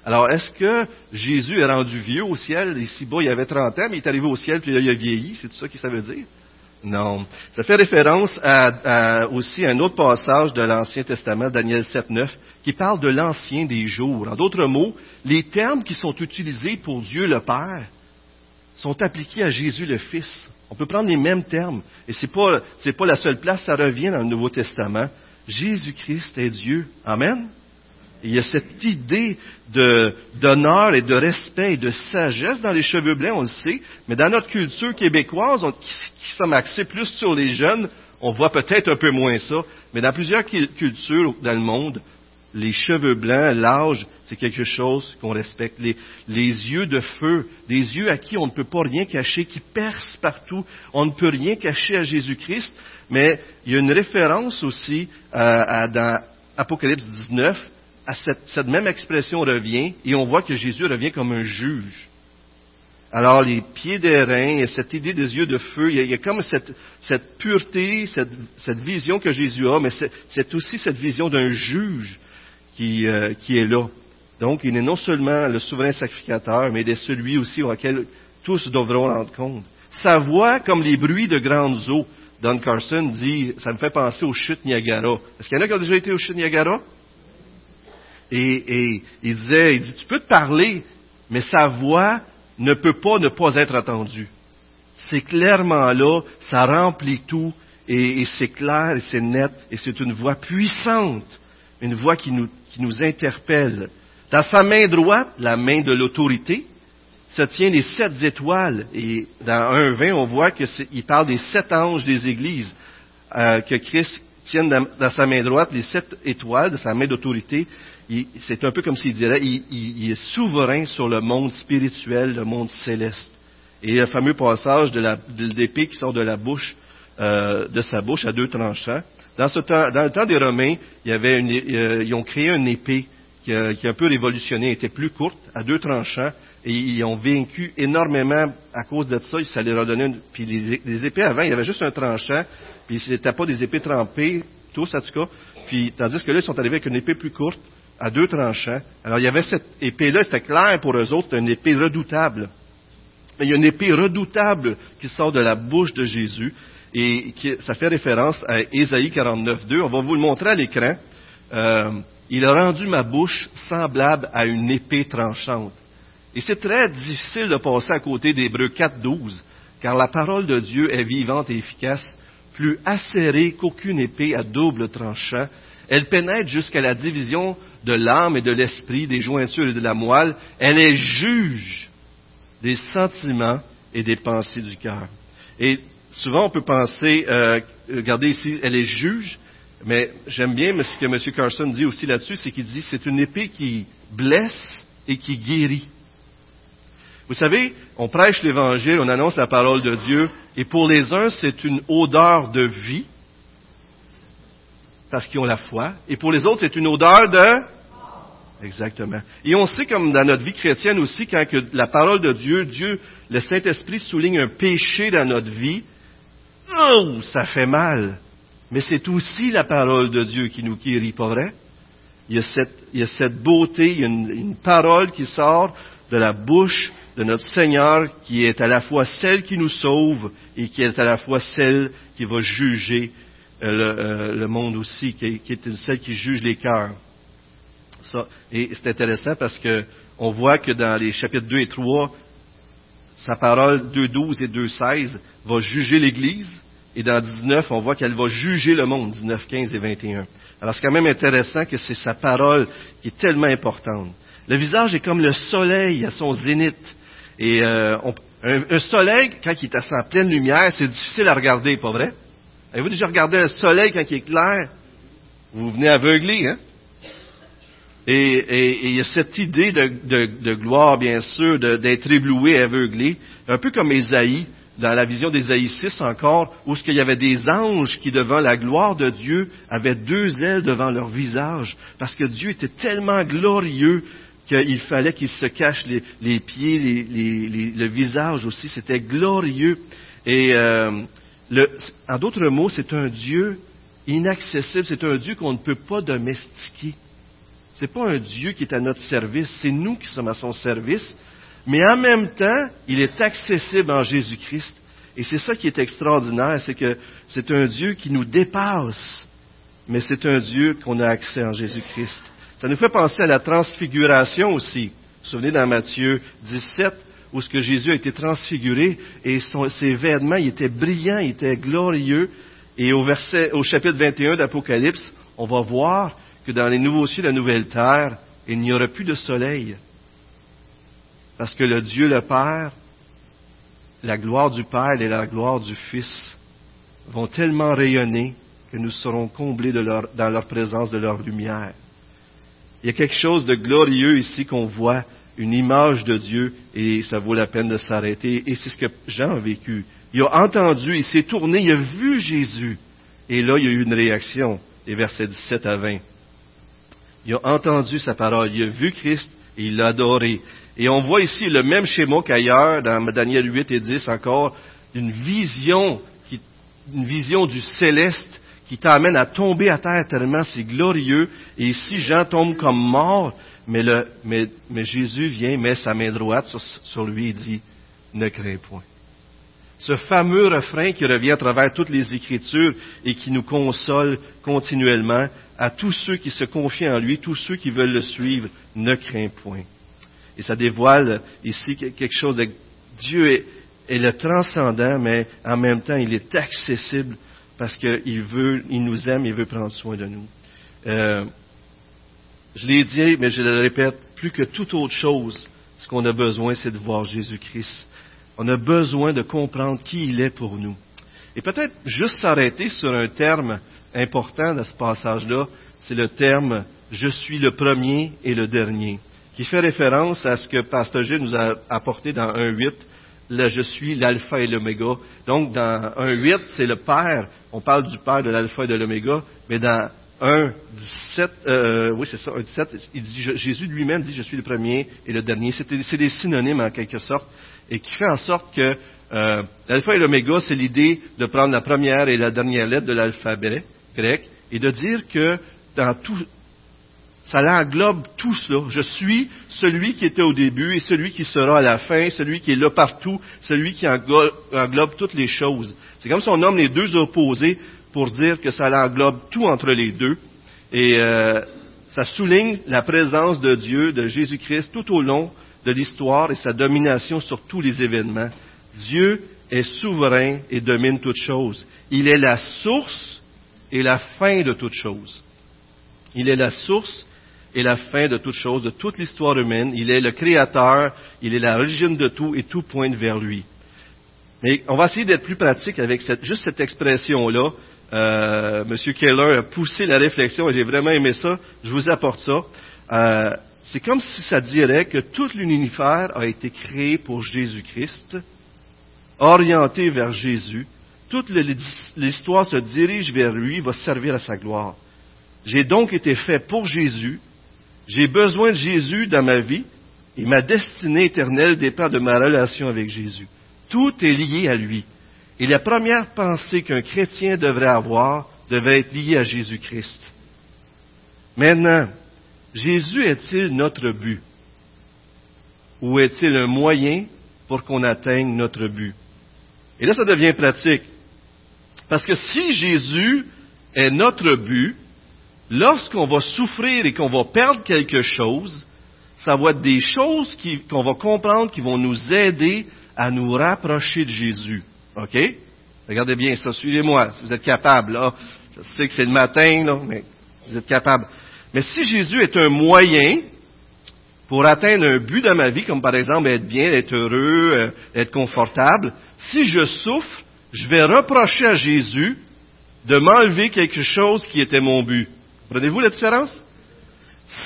Alors est-ce que Jésus est rendu vieux au ciel? Ici bas il avait 30 ans, mais il est arrivé au ciel puis là, il a vieilli. C'est tout ça qui ça veut dire? Non. Ça fait référence aussi à un autre passage de l'Ancien Testament, Daniel 7.9, qui parle de l'ancien des jours. En d'autres mots, les termes qui sont utilisés pour Dieu le Père sont appliqués à Jésus le Fils. On peut prendre les mêmes termes. Et c'est pas, c'est pas la seule place, ça revient dans le Nouveau Testament. Jésus-Christ est Dieu. Amen il y a cette idée d'honneur et de respect et de sagesse dans les cheveux blancs, on le sait, mais dans notre culture québécoise, qui, sommes axés plus sur les jeunes, on voit peut-être un peu moins ça, mais dans plusieurs cultures dans le monde, les cheveux blancs, l'âge, c'est quelque chose qu'on respecte. Les, yeux de feu, des yeux à qui on ne peut pas rien cacher, qui percent partout. On ne peut rien cacher à Jésus-Christ, mais il y a une référence aussi à, dans Apocalypse 19 cette, même expression revient et on voit que Jésus revient comme un juge. Alors les pieds d'airain et cette idée des yeux de feu, il y a, comme cette, pureté, cette, vision que Jésus a, mais c'est aussi cette vision d'un juge qui, euh, qui est là. Donc il n'est non seulement le souverain sacrificateur, mais il est celui aussi auquel tous devront rendre compte. Sa voix comme les bruits de grandes eaux. Don Carson dit, ça me fait penser aux chutes Niagara. Est-ce qu'il y en a qui ont déjà été aux chutes Niagara? Et, il disait, il dit, tu peux te parler, mais sa voix ne peut pas ne pas être entendue. C'est clairement là, ça remplit tout, et, c'est clair, et c'est net, et c'est une voix puissante, une voix qui nous, qui nous interpelle. Dans sa main droite, la main de l'autorité, se tient les sept étoiles. Et dans 1.20, on voit qu'il parle des sept anges des églises, euh, que Christ tienne dans, sa main droite les sept étoiles de sa main d'autorité c'est un peu comme s'il dirait, il, est souverain sur le monde spirituel, le monde céleste. Et le fameux passage de l'épée qui sort de la bouche, euh, de sa bouche à deux tranchants. Dans, ce temps, dans le temps des Romains, il y avait une, euh, ils ont créé une épée qui a, qui un peu révolutionné, était plus courte, à deux tranchants, et ils ont vaincu énormément à cause de ça. Ça leur a donné une, puis les, les, épées avant, il y avait juste un tranchant, puis c'était pas des épées trempées, tous en tout cas. Puis tandis que là, ils sont arrivés avec une épée plus courte, à deux tranchants. Alors il y avait cette épée-là, c'était clair pour eux autres, c'était une épée redoutable. Mais il y a une épée redoutable qui sort de la bouche de Jésus et qui, ça fait référence à Ésaïe 49.2. On va vous le montrer à l'écran. Euh, il a rendu ma bouche semblable à une épée tranchante. Et c'est très difficile de passer à côté d'Hébreu 4.12, car la parole de Dieu est vivante et efficace, plus acérée qu'aucune épée à double tranchant, elle pénètre jusqu'à la division de l'âme et de l'esprit, des jointures et de la moelle. Elle est juge des sentiments et des pensées du cœur. Et souvent, on peut penser, euh, regardez ici, elle est juge, mais j'aime bien ce que M. Carson dit aussi là-dessus, c'est qu'il dit c'est une épée qui blesse et qui guérit. Vous savez, on prêche l'Évangile, on annonce la parole de Dieu, et pour les uns, c'est une odeur de vie, parce qu'ils ont la foi. Et pour les autres, c'est une odeur de... Exactement. Et on sait comme dans notre vie chrétienne aussi, quand que la parole de Dieu, Dieu, le Saint-Esprit souligne un péché dans notre vie, oh, ça fait mal. mais c'est aussi la parole de Dieu qui nous guérit, pas vrai? Il y a cette, il y a cette beauté, il y a une, parole qui sort de la bouche de notre Seigneur qui est à la fois celle qui nous sauve et qui est à la fois celle qui va juger le, euh, le monde aussi, qui est, qui est celle qui juge les cœurs. Ça, et c'est intéressant parce que on voit que dans les chapitres 2 et 3, sa parole 2.12 et 2.16 va juger l'Église, et dans 19, on voit qu'elle va juger le monde, 19, 15 et 21. Alors c'est quand même intéressant que c'est sa parole qui est tellement importante. Le visage est comme le soleil à son zénith. Et euh, on, un, un, soleil, quand il est à sa pleine lumière, c'est difficile à regarder, pas vrai? Avez-vous déjà regardé un soleil quand il est clair? Vous venez aveugler, hein? Et, il y a cette idée de, de, de gloire, bien sûr, d'être ébloui, aveuglé, un peu comme Ésaïe, dans la vision d'Ésaïe 6 encore, où ce qu'il y avait des anges qui, devant la gloire de Dieu, avaient deux ailes devant leur visage, parce que Dieu était tellement glorieux qu'il fallait qu'il se cache les, les pieds, les, les, le visage aussi. C'était glorieux. Et euh, le, en d'autres mots, c'est un Dieu inaccessible, c'est un Dieu qu'on ne peut pas domestiquer. C'est pas un Dieu qui est à notre service, c'est nous qui sommes à son service. Mais en même temps, il est accessible en Jésus-Christ. Et c'est ça qui est extraordinaire, c'est que c'est un Dieu qui nous dépasse, mais c'est un Dieu qu'on a accès en Jésus-Christ. Ça nous fait penser à la transfiguration aussi. Vous vous souvenez dans Matthieu 17, où ce que Jésus a été transfiguré et ses vêtements, ils étaient brillants, ils étaient glorieux. Et au chapitre 21 d'Apocalypse, on va voir que dans les nouveaux cieux la nouvelle terre, il n'y aura plus de soleil. Parce que le Dieu le Père, la gloire du Père et la gloire du Fils vont tellement rayonner que nous serons comblés de dans leur présence, de leur lumière. Il y a quelque chose de glorieux ici qu'on voit, une image de Dieu, et ça vaut la peine de s'arrêter. Et c'est ce que Jean a vécu. Il a entendu, il s'est tourné, il a vu Jésus. Et là, il y a eu une réaction, les versets 17 à 20. Il a entendu sa parole, il a vu Christ et il l'a adoré. Et on voit ici le même schéma qu'ailleurs, dans Daniel 8 et 10 encore, une vision, une vision du céleste qui t'amène à tomber à terre tellement c'est glorieux. Et ici, Jean tombe comme mort, mais, le, mais, mais Jésus vient, met sa main droite sur, sur lui et dit, ne crains point ce fameux refrain qui revient à travers toutes les Écritures et qui nous console continuellement à tous ceux qui se confient en lui, tous ceux qui veulent le suivre, ne crains point. Et ça dévoile ici quelque chose de Dieu est, le transcendant, mais en même temps, il est accessible parce qu'il veut, il nous aime, il veut prendre soin de nous. Euh, je l'ai dit, mais je le répète, plus que toute autre chose, ce qu'on a besoin, c'est de voir Jésus-Christ on a besoin de comprendre qui il est pour nous. Et peut-être juste s'arrêter sur un terme important dans ce passage-là, c'est le terme je suis le premier et le dernier, qui fait référence à ce que Pasteur Gilles nous a apporté dans 1.8, là je suis l'alpha et l'oméga. Donc dans 1.8, c'est le Père, on parle du Père de l'alpha et de l'oméga, mais dans 1.17, euh, oui c'est ça, 1.17, il dit, Jésus lui-même dit je suis le premier et le dernier. C'est des synonymes en quelque sorte et qui fait en sorte que euh, l'alpha et l'oméga, c'est l'idée de prendre la première et la dernière lettre de l'alphabet grec et de dire que dans tout, ça englobe tout cela. Je suis celui qui était au début et celui qui sera à la fin, celui qui est là partout, celui qui englobe toutes les choses. C'est comme si on nomme les deux opposés pour dire que ça englobe tout entre les deux. Et euh, ça souligne la présence de Dieu, de Jésus-Christ, tout au long de l'histoire et sa domination sur tous les événements. Dieu est souverain et domine toutes choses. Il est la source et la fin de toutes choses. Il est la source et la fin de toutes choses, de toute l'histoire humaine. Il est le créateur, il est la de tout et tout pointe vers lui. Mais on va essayer d'être plus pratique avec juste cette expression-là. Euh, Monsieur Keller a poussé la réflexion et j'ai vraiment aimé ça. Je vous apporte ça. Euh, c'est comme si ça dirait que tout l'univers a été créé pour Jésus-Christ, orienté vers Jésus. Toute l'histoire se dirige vers lui, va servir à sa gloire. J'ai donc été fait pour Jésus. J'ai besoin de Jésus dans ma vie et ma destinée éternelle dépend de ma relation avec Jésus. Tout est lié à lui. Et la première pensée qu'un chrétien devrait avoir devait être lié à Jésus-Christ. Maintenant, Jésus est-il notre but? Ou est-il un moyen pour qu'on atteigne notre but? Et là, ça devient pratique. Parce que si Jésus est notre but, lorsqu'on va souffrir et qu'on va perdre quelque chose, ça va être des choses qu'on va comprendre qui vont nous aider à nous rapprocher de Jésus. OK? Regardez bien ça, suivez-moi, si vous êtes capable. Là. Je sais que c'est le matin, là, mais vous êtes capable. Mais si Jésus est un moyen pour atteindre un but dans ma vie, comme par exemple être bien, être heureux, euh, être confortable, si je souffre, je vais reprocher à Jésus de m'enlever quelque chose qui était mon but. Comprenez-vous la différence?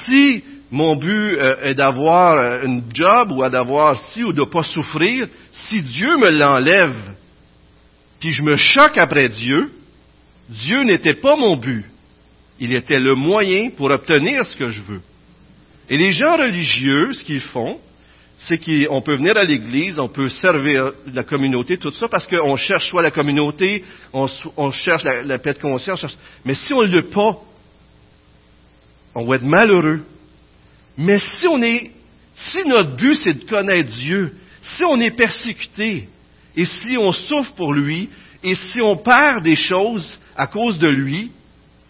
Si mon but euh, est d'avoir euh, un job ou d'avoir ci ou de ne pas souffrir, si Dieu me l'enlève, puis je me choque après Dieu, Dieu n'était pas mon but. Il était le moyen pour obtenir ce que je veux. Et les gens religieux, ce qu'ils font, c'est qu'on peut venir à l'Église, on peut servir la communauté, tout ça, parce qu'on cherche soit la communauté, on, cherche la, paix de conscience, mais si on ne l'a pas, on va être malheureux. Mais si on est, si notre but c'est de connaître Dieu, si on est persécuté, et si on souffre pour lui, et si on perd des choses à cause de lui,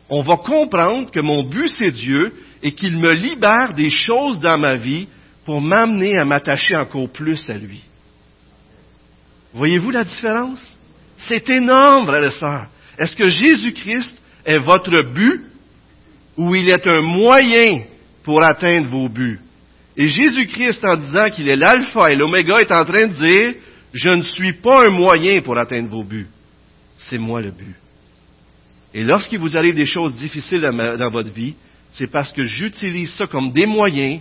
on va comprendre que mon but c'est Dieu et qu'il me libère des choses dans ma vie pour m'amener à m'attacher encore plus à lui. Voyez-vous la différence? C'est énorme, frères et sœurs. Est-ce que Jésus-Christ est votre but ou il est un moyen pour atteindre vos buts? Et Jésus-Christ, en disant qu'il est l'alpha et l'oméga, est en train de dire, je ne suis pas un moyen pour atteindre vos buts. C'est moi le but. Et lorsqu'il vous arrive des choses difficiles dans votre vie, c'est parce que j'utilise ça comme des moyens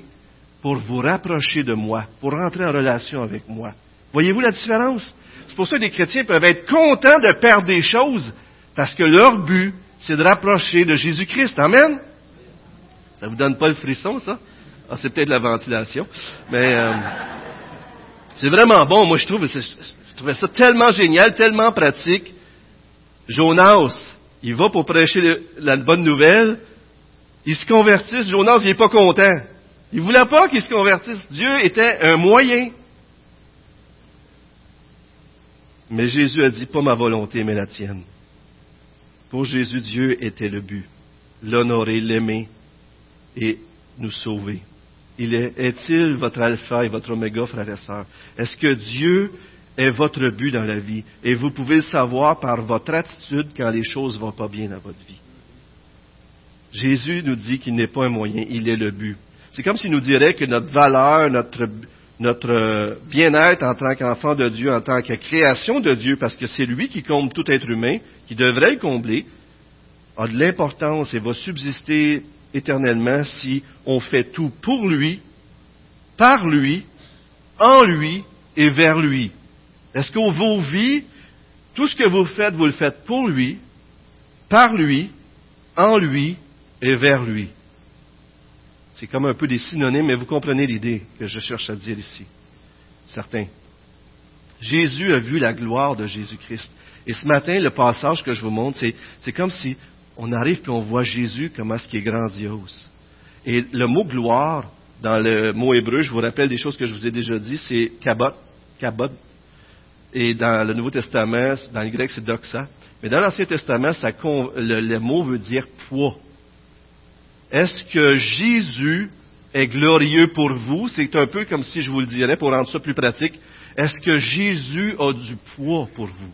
pour vous rapprocher de moi, pour rentrer en relation avec moi. Voyez-vous la différence? C'est pour ça que les chrétiens peuvent être contents de perdre des choses, parce que leur but, c'est de rapprocher de Jésus-Christ. Amen? Ça vous donne pas le frisson, ça? Ah, c'est peut-être la ventilation. Mais euh, c'est vraiment bon. Moi, je trouve, je trouvais ça tellement génial, tellement pratique. Jonas, il va pour prêcher la bonne nouvelle. Il se convertit. Jonas, il n'est pas content. Il voulait pas qu'il se convertisse. Dieu était un moyen. Mais Jésus a dit, pas ma volonté, mais la tienne. Pour Jésus, Dieu était le but. L'honorer, l'aimer et nous sauver. Il est, est-il votre alpha et votre oméga, frères et sœurs? Est-ce que Dieu est votre but dans la vie? Et vous pouvez le savoir par votre attitude quand les choses ne vont pas bien dans votre vie. Jésus nous dit qu'il n'est pas un moyen, il est le but. C'est comme s'il nous dirait que notre valeur, notre, notre bien-être en tant qu'enfant de Dieu, en tant que création de Dieu, parce que c'est lui qui comble tout être humain, qui devrait le combler, a de l'importance et va subsister éternellement si on fait tout pour lui, par lui, en lui et vers lui. Est-ce que vos vies, tout ce que vous faites, vous le faites pour lui, par lui, en lui et vers lui? C'est comme un peu des synonymes, mais vous comprenez l'idée que je cherche à dire ici. Certains. Jésus a vu la gloire de Jésus-Christ. Et ce matin, le passage que je vous montre, c'est comme si on arrive et on voit Jésus comment ce qui est grandiose. Et le mot gloire, dans le mot hébreu, je vous rappelle des choses que je vous ai déjà dit, c'est kabot, kabod. Et dans le Nouveau Testament, dans le grec, c'est doxa. Mais dans l'Ancien Testament, le mot veut dire poids. Est-ce que Jésus est glorieux pour vous? C'est un peu comme si je vous le dirais pour rendre ça plus pratique. Est-ce que Jésus a du poids pour vous?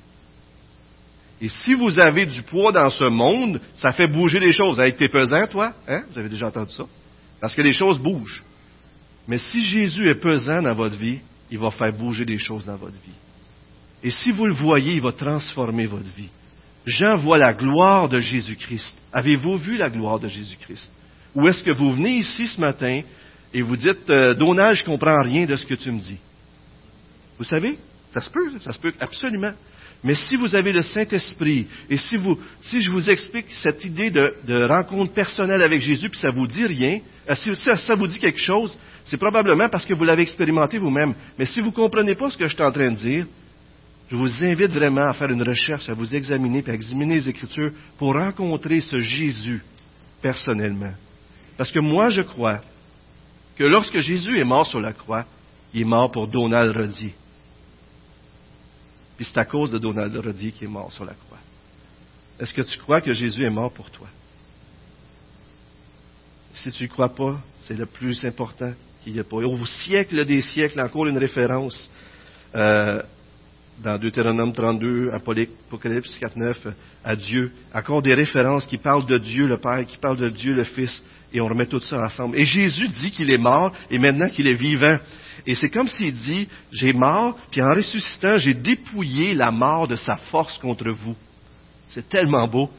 Et si vous avez du poids dans ce monde, ça fait bouger les choses. Hey, t'es pesant, toi? Hein? Vous avez déjà entendu ça? Parce que les choses bougent. Mais si Jésus est pesant dans votre vie, il va faire bouger les choses dans votre vie. Et si vous le voyez, il va transformer votre vie. Jean voit la gloire de Jésus-Christ. Avez-vous vu la gloire de Jésus-Christ? Ou est-ce que vous venez ici ce matin et vous dites, euh, Donald, je comprends rien de ce que tu me dis? Vous savez, ça se peut, ça se peut absolument. Mais si vous avez le Saint-Esprit, et si, vous, si je vous explique cette idée de, rencontre personnelle avec Jésus, puis ça vous dit rien, euh, si ça, ça vous dit quelque chose, c'est probablement parce que vous l'avez expérimenté vous-même. Mais si vous ne comprenez pas ce que je suis en train de dire, je vous invite vraiment à faire une recherche, à vous examiner, puis à examiner les Écritures pour rencontrer ce Jésus personnellement. Parce que moi, je crois que lorsque Jésus est mort sur la croix, il est mort pour Donald Rodier. Puis c'est à cause de Donald Rodier qu'il est mort sur la croix. Est-ce que tu crois que Jésus est mort pour toi? Si tu ne crois pas, c'est le plus important qu'il n'y ait pas. Au siècle des siècles, encore une référence euh, dans Deutéronome 32, Apocalypse 4, 9, à Dieu. Encore des références qui parlent de Dieu le Père, qui parlent de Dieu le Fils, et on remet tout ça ensemble. Et Jésus dit qu'il est mort, et maintenant qu'il est vivant. Et c'est comme s'il dit, j'ai mort, puis en ressuscitant, j'ai dépouillé la mort de sa force contre vous. C'est tellement beau.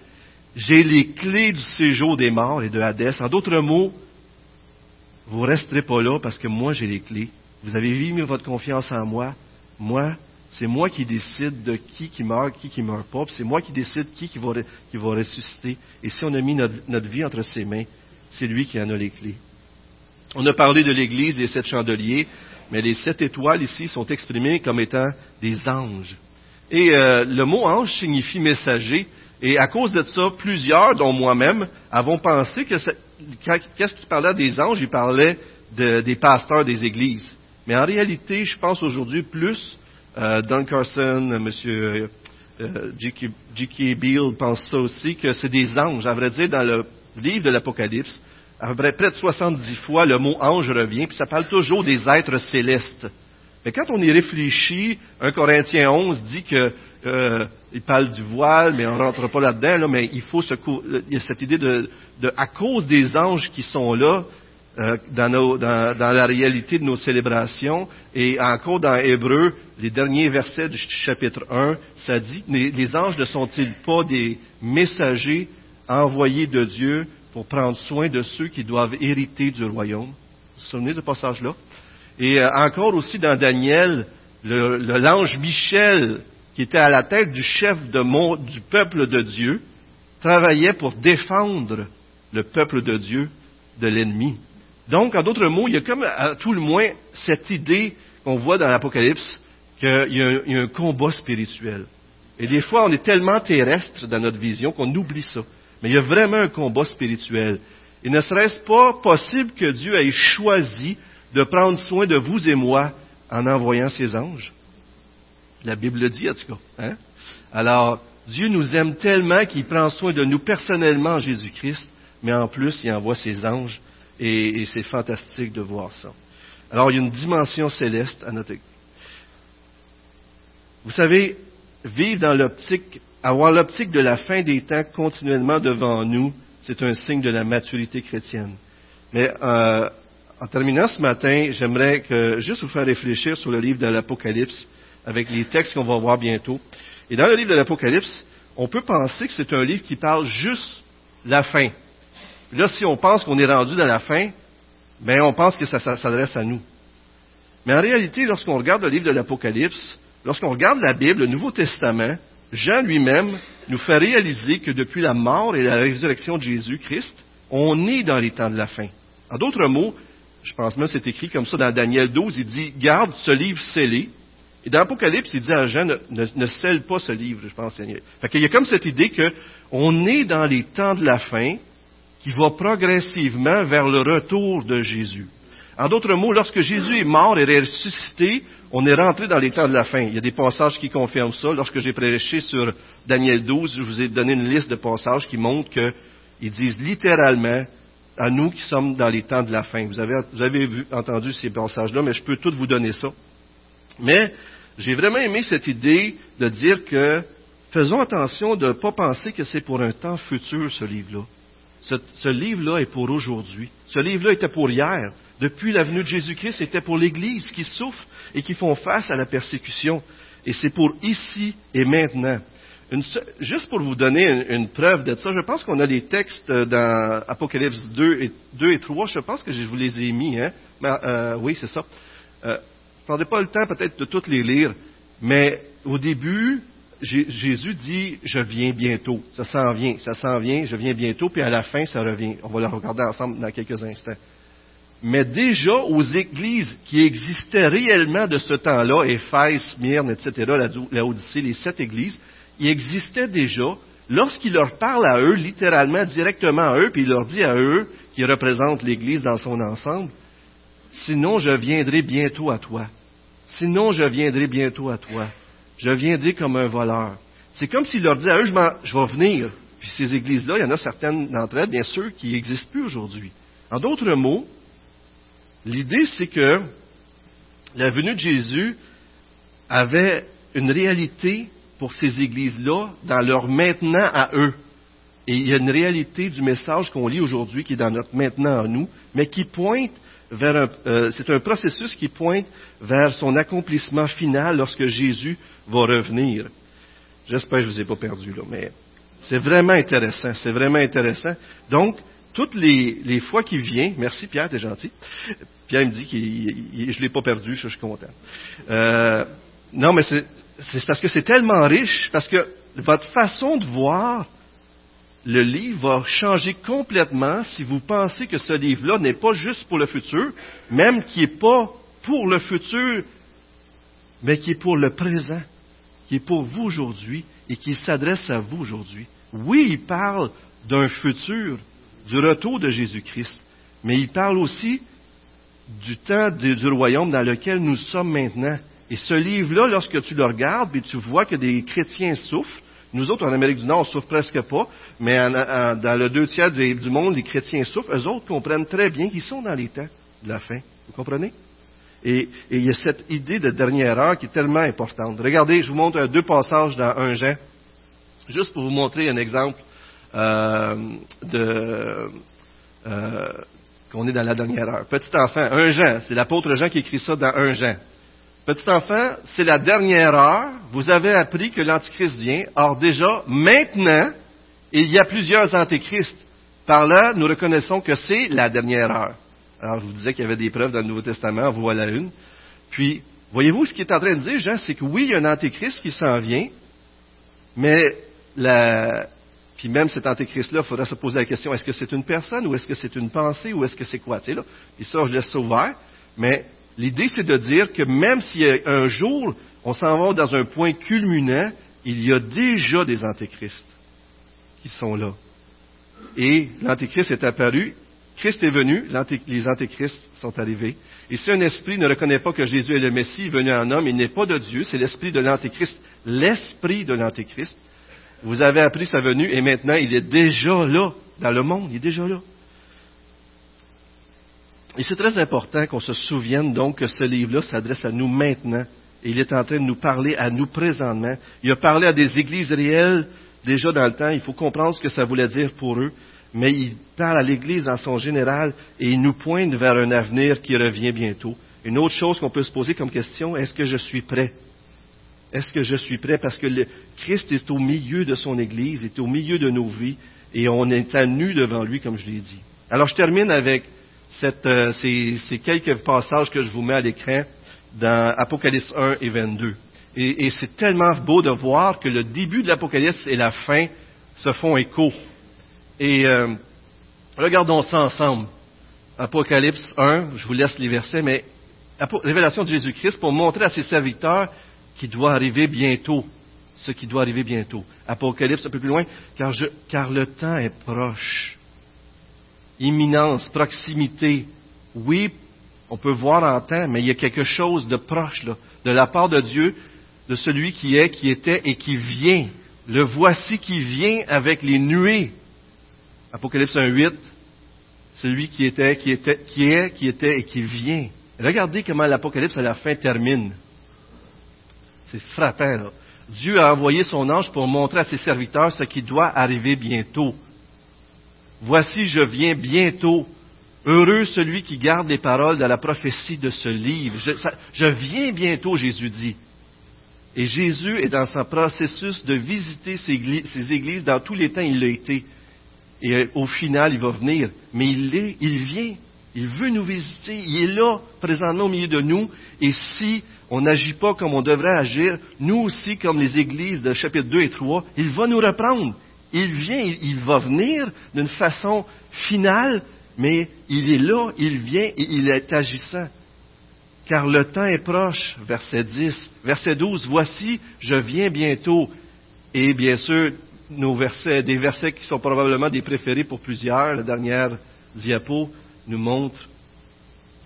J'ai les clés du séjour des morts et de Hadès. En d'autres mots, vous ne resterez pas là parce que moi j'ai les clés. Vous avez mis votre confiance en moi. Moi, c'est moi qui décide de qui qui meurt, qui qui meurt pas. C'est moi qui décide qui qui va, ressusciter. Et si on a mis notre vie entre ses mains, c'est lui qui en a les clés. On a parlé de l'Église des sept chandeliers, mais les sept étoiles ici sont exprimées comme étant des anges. Et euh, le mot ange signifie messager. Et à cause de ça, plusieurs, dont moi-même, avons pensé que qu'est-ce qu'il parlait des anges? Il parlait des pasteurs des églises. Mais en réalité, je pense aujourd'hui plus, euh, Don Carson, M. J.K. Beale pense ça aussi, que c'est des anges. À vrai dire, dans le livre de l'Apocalypse, à peu près, près de 70 fois, le mot ange revient, puis ça parle toujours des êtres célestes. Mais quand on y réfléchit, 1 Corinthiens 11 dit que euh, il parle du voile, mais on ne rentre pas là-dedans, là, mais il faut ce, il y a cette idée de, de, à cause des anges qui sont là, euh, dans, nos, dans, dans, la réalité de nos célébrations, et encore dans Hébreu, les derniers versets du chapitre 1, ça dit les, les anges ne sont-ils pas des messagers envoyés de Dieu pour prendre soin de ceux qui doivent hériter du royaume? Vous vous souvenez de ce passage-là? Et euh, encore aussi dans Daniel, l'ange Michel, qui était à la tête du chef du peuple de Dieu, travaillait pour défendre le peuple de Dieu de l'ennemi. Donc, en d'autres mots, il y a comme à tout le moins cette idée qu'on voit dans l'Apocalypse qu'il y, a un combat spirituel. Et des fois, on est tellement terrestre dans notre vision qu'on oublie ça. Mais il y a vraiment un combat spirituel. Et ne serait-ce pas possible que Dieu ait choisi de prendre soin de vous et moi en envoyant ses anges? La Bible le dit, en tout cas. Hein? Alors, Dieu nous aime tellement qu'il prend soin de nous personnellement en Jésus-Christ, mais en plus, il envoie ses anges, et, c'est fantastique de voir ça. Alors, il y a une dimension céleste à notre... Vous savez, vivre dans l'optique, avoir l'optique de la fin des temps continuellement devant nous, c'est un signe de la maturité chrétienne. Mais euh, en terminant ce matin, j'aimerais juste vous faire réfléchir sur le livre de l'Apocalypse avec les textes qu'on va voir bientôt. Et dans le livre de l'Apocalypse, on peut penser que c'est un livre qui parle juste la fin. Là, si on pense qu'on est rendu dans la fin, ben on pense que ça s'adresse à nous. Mais en réalité, lorsqu'on regarde le livre de l'Apocalypse, lorsqu'on regarde la Bible, le Nouveau Testament, Jean lui-même nous fait réaliser que depuis la mort et la résurrection de Jésus-Christ, on est dans les temps de la fin. En d'autres mots, je pense même c'est écrit comme ça dans Daniel 12, il dit, garde ce livre scellé. Et dans l'Apocalypse, il dit à Jean, ne, ne, scelle pas ce livre, je pense. Fait qu'il y a comme cette idée qu'on est dans les temps de la fin qui va progressivement vers le retour de Jésus. En d'autres mots, lorsque Jésus est mort et ressuscité, on est rentré dans les temps de la fin. Il y a des passages qui confirment ça. Lorsque j'ai prêché sur Daniel 12, je vous ai donné une liste de passages qui montrent qu'ils disent littéralement à nous qui sommes dans les temps de la fin. Vous avez, entendu ces passages-là, mais je peux tout vous donner ça. Mais j'ai vraiment aimé cette idée de dire que faisons attention de ne pas penser que c'est pour un temps futur, ce livre-là. Ce livre-là est pour aujourd'hui. Ce livre-là était pour hier. Depuis la venue de Jésus-Christ, c'était pour l'Église qui souffre et qui font face à la persécution. Et c'est pour ici et maintenant juste pour vous donner une, preuve de ça, je pense qu'on a des textes dans Apocalypse 2 et, 2 et 3. Je pense que je vous les ai mis. Hein? Euh, oui, c'est ça. Euh, ne prendrai pas le temps peut-être de toutes les lire, mais au début, Jésus dit Je viens bientôt. Ça s'en vient, ça s'en vient, je viens bientôt, puis à la fin, ça revient. On va le regarder ensemble dans quelques instants. Mais déjà aux églises qui existaient réellement de ce temps-là, Éphèse, Smyrne, etc., la, Odyssée, les sept églises, ils existaient déjà. Lorsqu'il leur parle à eux, littéralement, directement à eux, puis il leur dit à eux, qui représentent l'Église dans son ensemble, sinon je viendrai bientôt à toi. Sinon je viendrai bientôt à toi. Je viendrai comme un voleur. C'est comme s'il leur dit à eux, je, je vais venir. Puis ces églises-là, il y en a certaines d'entre elles, bien sûr, qui n'existent plus aujourd'hui. En d'autres mots, L'idée, c'est que la venue de Jésus avait une réalité pour ces églises-là dans leur maintenant à eux. Et il y a une réalité du message qu'on lit aujourd'hui qui est dans notre maintenant à nous, mais qui pointe vers un, euh, c'est un processus qui pointe vers son accomplissement final lorsque Jésus va revenir. J'espère que je ne vous ai pas perdu là, mais c'est vraiment intéressant, c'est vraiment intéressant. Donc, toutes les, fois qu'il vient, merci Pierre, t'es gentil. Pierre me dit que je ne l'ai pas perdu, je, suis content. Euh, non, mais c'est parce que c'est tellement riche, parce que votre façon de voir le livre va changer complètement si vous pensez que ce livre-là n'est pas juste pour le futur, même qui n'est pas pour le futur, mais qui est pour le présent, qui est pour vous aujourd'hui et qui s'adresse à vous aujourd'hui. Oui, il parle d'un futur, du retour de Jésus-Christ, mais il parle aussi du temps du royaume dans lequel nous sommes maintenant. Et ce livre-là, lorsque tu le regardes, et tu vois que des chrétiens souffrent, nous autres en Amérique du Nord, on souffre presque pas, mais dans le deux tiers du monde, les chrétiens souffrent. Eux autres comprennent très bien qu'ils sont dans les temps de la fin. Vous comprenez? Et, il y a cette idée de dernière heure qui est tellement importante. Regardez, je vous montre deux passages dans un Jean, juste pour vous montrer un exemple de, euh, qu'on est dans la dernière heure. Petit enfant, un Jean, c'est l'apôtre Jean qui écrit ça dans un Jean. Petit enfant, c'est la dernière heure. Vous avez appris que l'Antichrist vient. Or déjà, maintenant, il y a plusieurs antéchrists. Par là, nous reconnaissons que c'est la dernière heure. Alors, je vous disais qu'il y avait des preuves dans le Nouveau Testament, voilà une. Puis, voyez-vous, ce qu'il est en train de dire, Jean, c'est que oui, il y a un antéchrist qui s'en vient, mais la, puis même cet antéchrist-là, il faudra se poser la question, est-ce que c'est une personne ou est-ce que c'est une pensée ou est-ce que c'est quoi? Tu sais, là? Puis ça, je laisse ça ouvert. Mais l'idée, c'est de dire que même si un jour, on s'en va dans un point culminant, il y a déjà des antéchrists qui sont là. Et l'antéchrist est apparu, Christ est venu, les antéchrists sont arrivés. Et si un esprit ne reconnaît pas que Jésus est le Messie venu en homme, il n'est pas de Dieu, c'est l'esprit de l'antéchrist, l'esprit de l'antéchrist. Vous avez appris sa venue et maintenant il est déjà là dans le monde, il est déjà là. Et c'est très important qu'on se souvienne donc que ce livre-là s'adresse à nous maintenant. Il est en train de nous parler à nous présentement. Il a parlé à des églises réelles déjà dans le temps. Il faut comprendre ce que ça voulait dire pour eux. Mais il parle à l'Église en son général et il nous pointe vers un avenir qui revient bientôt. Une autre chose qu'on peut se poser comme question, est-ce que je suis prêt? Est-ce que je suis prêt? Parce que le Christ est au milieu de son Église, est au milieu de nos vies, et on est à nu devant lui, comme je l'ai dit. Alors je termine avec euh, ces, quelques passages que je vous mets à l'écran dans Apocalypse 1 et 22. Et, c'est tellement beau de voir que le début de l'Apocalypse et la fin se font écho. Et euh, regardons ça ensemble. Apocalypse 1, je vous laisse les versets, mais révélation de Jésus-Christ pour montrer à ses serviteurs qui doit arriver bientôt. Ce qui doit arriver bientôt. Apocalypse un peu plus loin, car, car le temps est proche. Imminence, proximité. Oui, on peut voir en temps, mais il y a quelque chose de proche, là, de la part de Dieu, de celui qui est, qui était et qui vient. Le voici qui vient avec les nuées. Apocalypse 1.8, celui qui était, qui était, qui est, qui était et qui vient. Regardez comment l'Apocalypse à la fin termine. C'est frappant, là. Dieu a envoyé son ange pour montrer à ses serviteurs ce qui doit arriver bientôt. Voici, je viens bientôt. Heureux celui qui garde les paroles de la prophétie de ce livre. Je, viens bientôt, Jésus dit. Et Jésus est dans son processus de visiter ces églises, dans tous les temps, il l'a été. Et euh, au final, il va venir. Mais il est, il vient. Il veut nous visiter. Il est là, présentement au milieu de nous. Et si on n'agit pas comme on devrait agir, nous aussi, comme les églises de chapitre 2 et 3, il va nous reprendre. Il vient, il va venir d'une façon finale, mais il est là, il vient et il est agissant. Car le temps est proche, verset 10. Verset 12, voici, je viens bientôt. Et bien sûr, nos versets, des versets qui sont probablement des préférés pour plusieurs, la dernière diapo nous montre.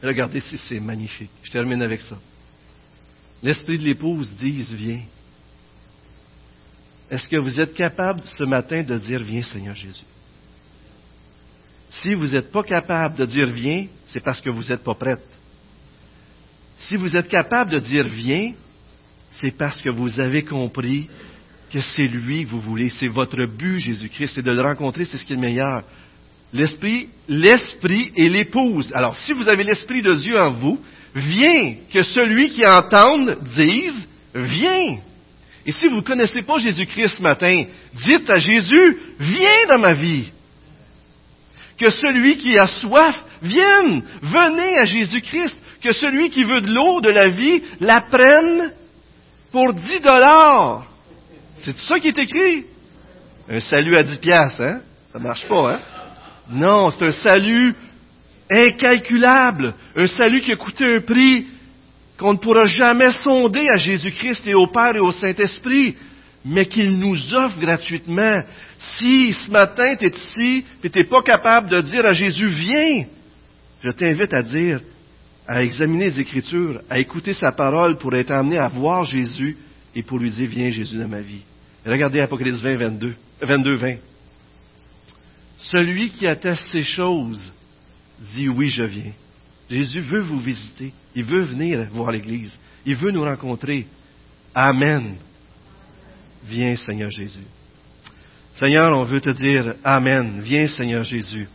Regardez si c'est magnifique. Je termine avec ça. L'esprit de l'épouse dit, viens. Est-ce que vous êtes capable ce matin de dire, viens Seigneur Jésus? Si vous n'êtes pas capable de dire viens, c'est parce que vous n'êtes pas prête. Si vous êtes capable de dire viens, c'est parce que vous avez compris que c'est lui que vous voulez, c'est votre but, Jésus-Christ, c'est de le rencontrer, c'est ce qui est le meilleur. L'esprit, l'esprit et l'épouse. Alors, si vous avez l'esprit de Dieu en vous, viens que celui qui entende dise, viens. Et si vous ne connaissez pas Jésus-Christ ce matin, dites à Jésus, viens dans ma vie. Que celui qui a soif vienne. Venez à Jésus-Christ. Que celui qui veut de l'eau, de la vie, la prenne pour 10 dollars. C'est tout ça qui est écrit. Un salut à 10 piastres, hein? Ça marche pas, hein? Non, c'est un salut incalculable. Un salut qui a coûté un prix qu'on ne pourra jamais sonder à Jésus-Christ et au Père et au Saint-Esprit, mais qu'il nous offre gratuitement. Si ce matin tu es ici et tu pas capable de dire à Jésus, viens, je t'invite à dire, à examiner les Écritures, à écouter sa parole pour être amené à voir Jésus et pour lui dire, viens Jésus dans ma vie. regardez Apocalypse 20, 22, 22, 20. Celui qui atteste ces choses dit, oui, je viens. Jésus veut vous visiter. Il veut venir voir l'Église. Il veut nous rencontrer. Amen. Viens, Seigneur Jésus. Seigneur, on veut te dire Amen. Viens, Seigneur Jésus.